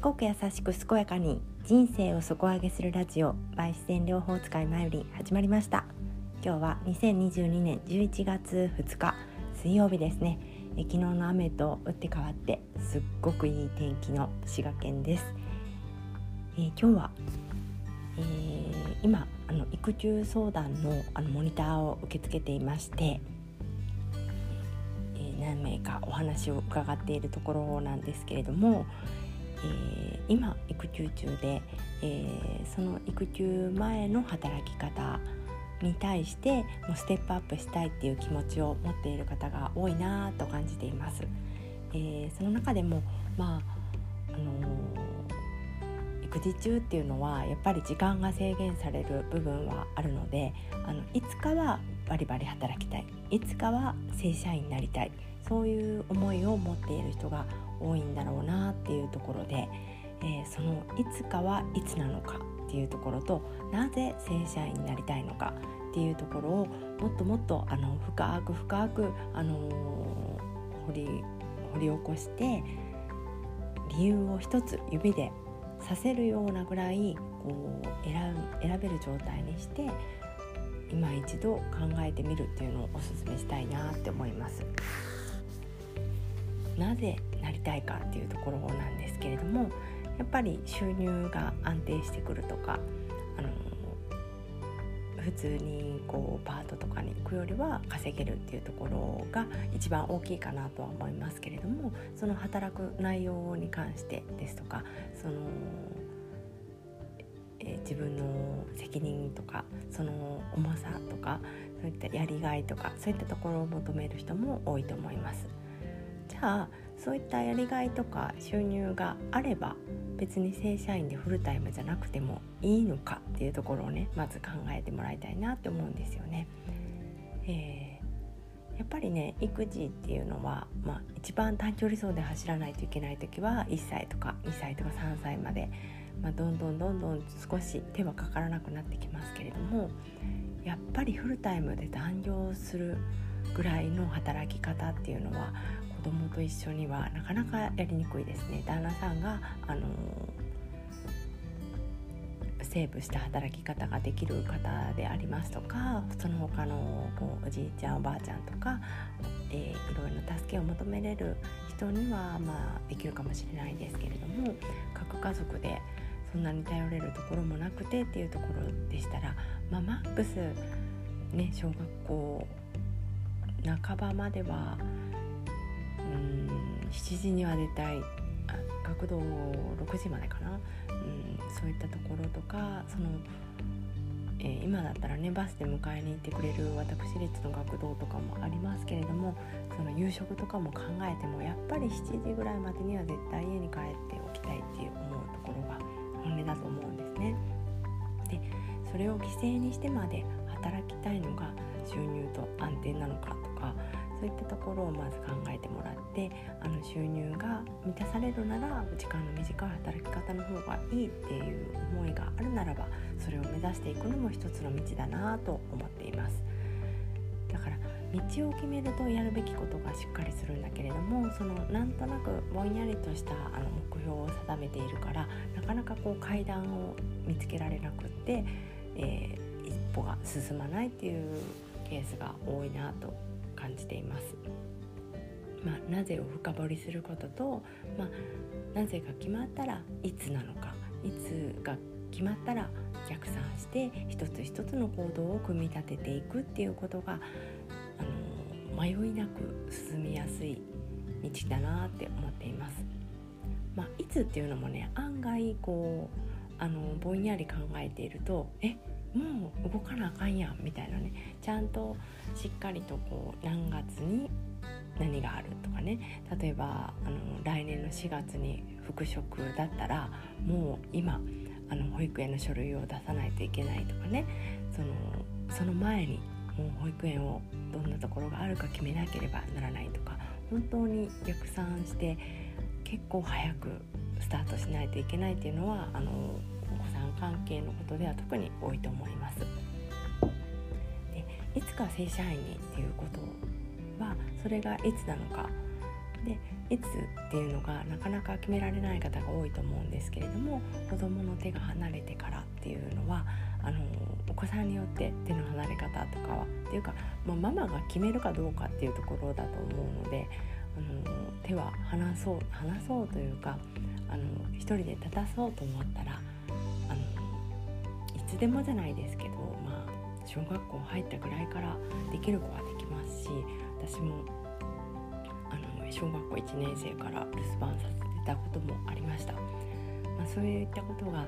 賢く優しく健やかに人生を底上げするラジオ by 自然療法使いまゆり始まりました。今日は2022年11月2日水曜日ですね。え昨日の雨と打って変わってすっごくいい天気の滋賀県です、えー、今日は、えー、今あの育休相談のあのモニターを受け付けていまして何名かお話を伺っているところなんですけれども、えー、今育休中で、えー、その育休前の働き方に対してもうステップアップしたいっていう気持ちを持っている方が多いなと感じています。えー、その中でもまあ育児中っていうのはやっぱり時間が制限される部分はあるのであのいつかはバリバリ働きたい。いつかは正社員になりたい。そういう思いを持っている人が多いんだろうなっていうところで、えー、そのいつかはいつなのかっていうところとなぜ正社員になりたいのかっていうところをもっともっとあの深く深く、あのー、掘り掘り起こして理由を一つ指でさせるようなぐらいこう選選べる状態にして今一度考えてみるっていうのをおすすめしたいなって思います。なぜなりたいかっていうところなんですけれどもやっぱり収入が安定してくるとか通にこうパートとかに行くよりは稼げるっていうところが一番大きいかなとは思いますけれどもその働く内容に関してですとかその、え、自分の責任とかその重さとかそういったやりがいとかそういったところを求める人も多いと思います。じゃあそういったやりがいとか収入があれば別に正社員でフルタイムじゃなくてもいいのかっていうところをねまず考えてもらいたいなって思うんですよね。えー、やっぱりね育児っていうのは、まあ、一番短距離走で走らないといけない時は1歳とか2歳とか3歳まで、まあ、どんどんどんどん少し手はかからなくなってきますけれどもやっぱりフルタイムで残業するぐらいの働き方っていうのは子供と一緒にはなかなかやりにくいですね。旦那さんがあのセーブした働き方ができる方でありますとかその他のこうおじいちゃんおばあちゃんとか、えー、いろいろな助けを求めれる人にはまあできるかもしれないですけれども核家族でそんなに頼れるところもなくてっていうところでしたら、まあ、マックスね小学校半ばまではうん7時には出たい学童6時までかな、うん、そういったところとかその、えー、今だったらねバスで迎えに行ってくれる私立の学童とかもありますけれどもその夕食とかも考えてもやっぱり7時ぐらいまでには絶対家に帰っておきたいっていう思うところが本音だと思うんですね。でそれを犠牲にしてまで働きたいのが収入と安定なのかとかそういったところをまず考えてもらってあの収入が満たされるなら時間の短い働き方の方がいいっていう思いがあるならばそれを目指していくのも一つの道だなと思っています。だから道を決めるとやるべきことがしっかりするんだけれどもそのなんとなくぼんやりとしたあの目標を定めているからなかなかこう階段を見つけられなくって、えー、一歩が進まないっていうケースが多いなと感じています。まあ、なぜを深掘りすることと、まあ、なぜが決まったらいつなのかいつが決まったら逆算して一つ一つの行動を組み立てていくっていうことがあの迷いなく進みやすい道だなって思っています。まあ、いつっていうのもね案外こうあのぼんやり考えているとえもう動かなあかんやんみたいなね。ちゃんとしっかりとこう何月に何があるとかね。例えばあの来年の4月に復職だったらもう今あの保育園の書類を出さないといけないとかね。そのその前にもう保育園をどんなところがあるか決めなければならないとか。本当に逆算して結構早くスタートしないといけないっていうのはあの関係のことでは特に多いと思います。でいつか正社員にっていうことはそれがいつなのかでいつっていうのがなかなか決められない方が多いと思うんですけれども子どもの手が離れてからっていうのはあのお子さんによって手の離れ方とかはっていうか、まあ、ママが決めるかどうかっていうところだと思うのであの手は離そう離そうというかあの一人で立たそうと思ったらつでもじゃないですけど、まあ、小学校入ったぐらいからできる子はできますし私もあの小学校1年生から留守番させてたこともありました。まあ、そういったことが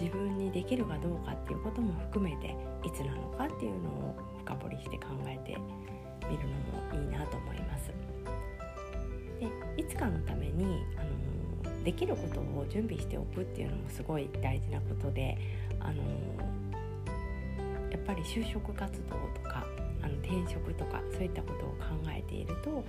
自分にできるかどうかっていうことも含めていつなのかっていうのを深掘りして考えてみるのもいいなと思います。でいつかのためにあのできることを準備しておくっていうのもすごい大事なことであのやっぱり就職活動とかあの転職とかそういったことを考えているとこ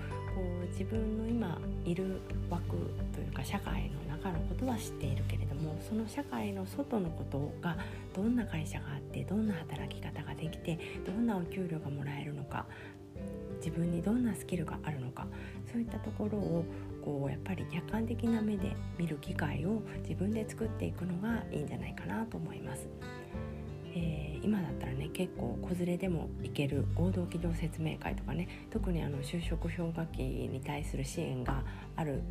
う自分の今いる枠というか社会の中のことは知っているけれどもその社会の外のことがどんな会社があってどんな働き方ができてどんなお給料がもらえるのか自分にどんなスキルがあるのかそういったところをこうやっぱり客観的な目で見る機会を自分で作っていくのがいいんじゃないかなと思います。えー、今だったらね結構子連れでも行ける合同企業説明会とかね特にあの就職氷河期に対する支援がある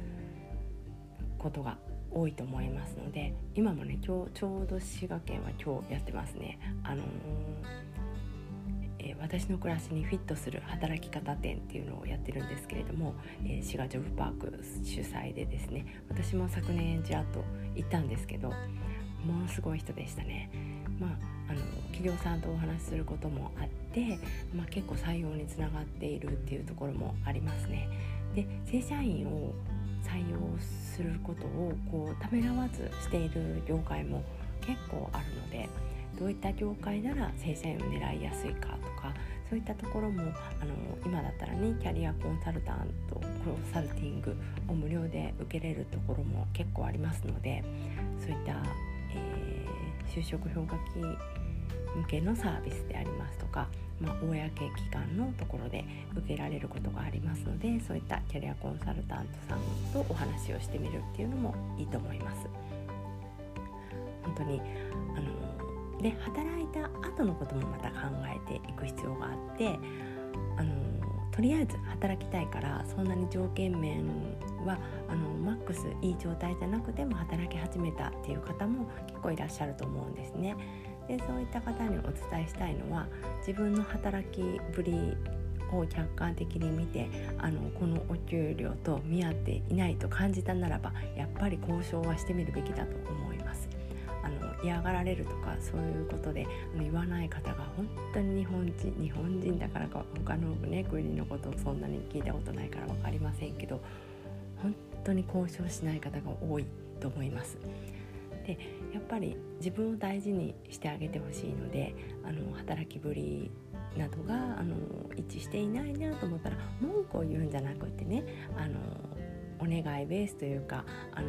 ことが多いと思いますので今もね今日ちょうど滋賀県は今日やってますね。あのーえー、私の暮らしにフィットする働き方展っていうのをやってるんですけれども、えー、滋賀ジョブパーク主催でですね私も昨年ちらっと行ったんですけどものすごい人でしたね。まあ、あの企業さんとお話しすることもあって、まあ、結構採用につながっているっていうところもありますね。で正社員を採用することをこうためらわずしている業界も結構あるのでどういった業界なら正社員を狙いやすいかとかそういったところもあの今だったらねキャリアコンサルタントコンサルティングを無料で受けれるところも結構ありますのでそういった、えー、就職氷河期向けのサービスでありますとか、まあ、公機関のところで受けられることがありますのでそういったキャリアコンサルタントさんとお話をしてみるっていうのもいいと思います。本当にあので働いた後のこともまた考えていく必要があってあのとりあえず働きたいからそんなに条件面はあのマックスいい状態じゃなくても働き始めたっていう方も結構いらっしゃると思うんですね。でそういった方にお伝えしたいのは自分の働きぶりを客観的に見てあのこのお給料と見合っていないと感じたならばやっぱり交渉はしてみるべきだと思います。嫌がられるとかそういうことであの言わない方が本当に日本人日本人だからか他の、ね、国のことをそんなに聞いたことないから分かりませんけど本当に交渉しない方が多いと思います。でやっぱり自分を大事にしてあげてほしいのであの働きぶりなどがあの一致していないなと思ったら文句を言うんじゃなくってねあのお願いベースというかあの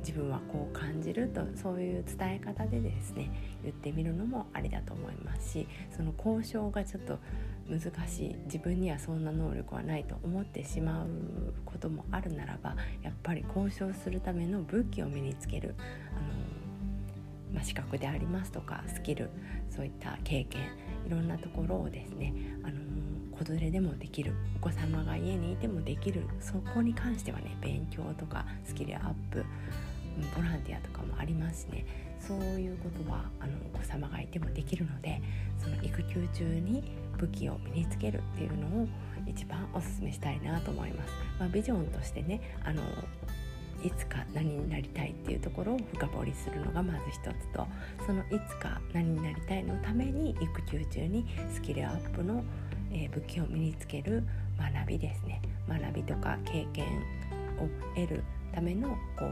自分はこう感じるとそういう伝え方でですね言ってみるのもありだと思いますしその交渉がちょっと難しい自分にはそんな能力はないと思ってしまうこともあるならばやっぱり交渉するための武器を身につけるあの、まあ、資格でありますとかスキルそういった経験いろんなところをですねあの子連れでもできるお子様が家にいてもできるそこに関してはね勉強とかスキルアップボランティアとかもありますしねそういうことはあのお子様がいてもできるのでその育休中に武器を身につけるっていうのを一番おすすめしたいなと思います。まあ、ビジョンとしてねあのいつか何になりたいっていうところを深掘りするのがまず一つとそのいつか何になりたいのために育休中にスキルアップの、えー、武器を身につける学びですね。学びとか経験を得るためのこ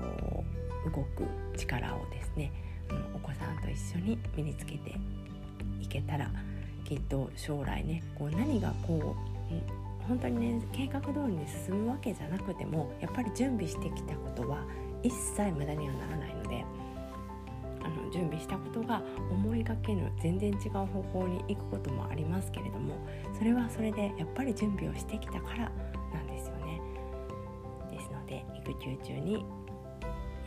う動く力をですね、うん、お子さんと一緒に身につけていけたらきっと将来ねこう何がこう、うん、本当にね計画通りに進むわけじゃなくてもやっぱり準備してきたことは一切無駄にはならないので準備したことが思いがけぬ全然違う方向に行くこともありますけれどもそれはそれでやっぱり準備をしてきたからなんですよね。ですので育休中に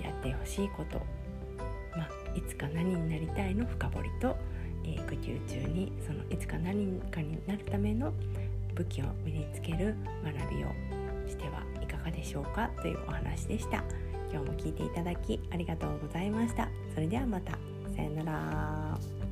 やってほしいこと、まあ、いつか何になりたいの深掘りと、えー、育休中にそのいつか何かになるための武器を身につける学びをしてはいかがでしょうかというお話でした今日も聞いていただきありがとうございました。それではまた。さよなら。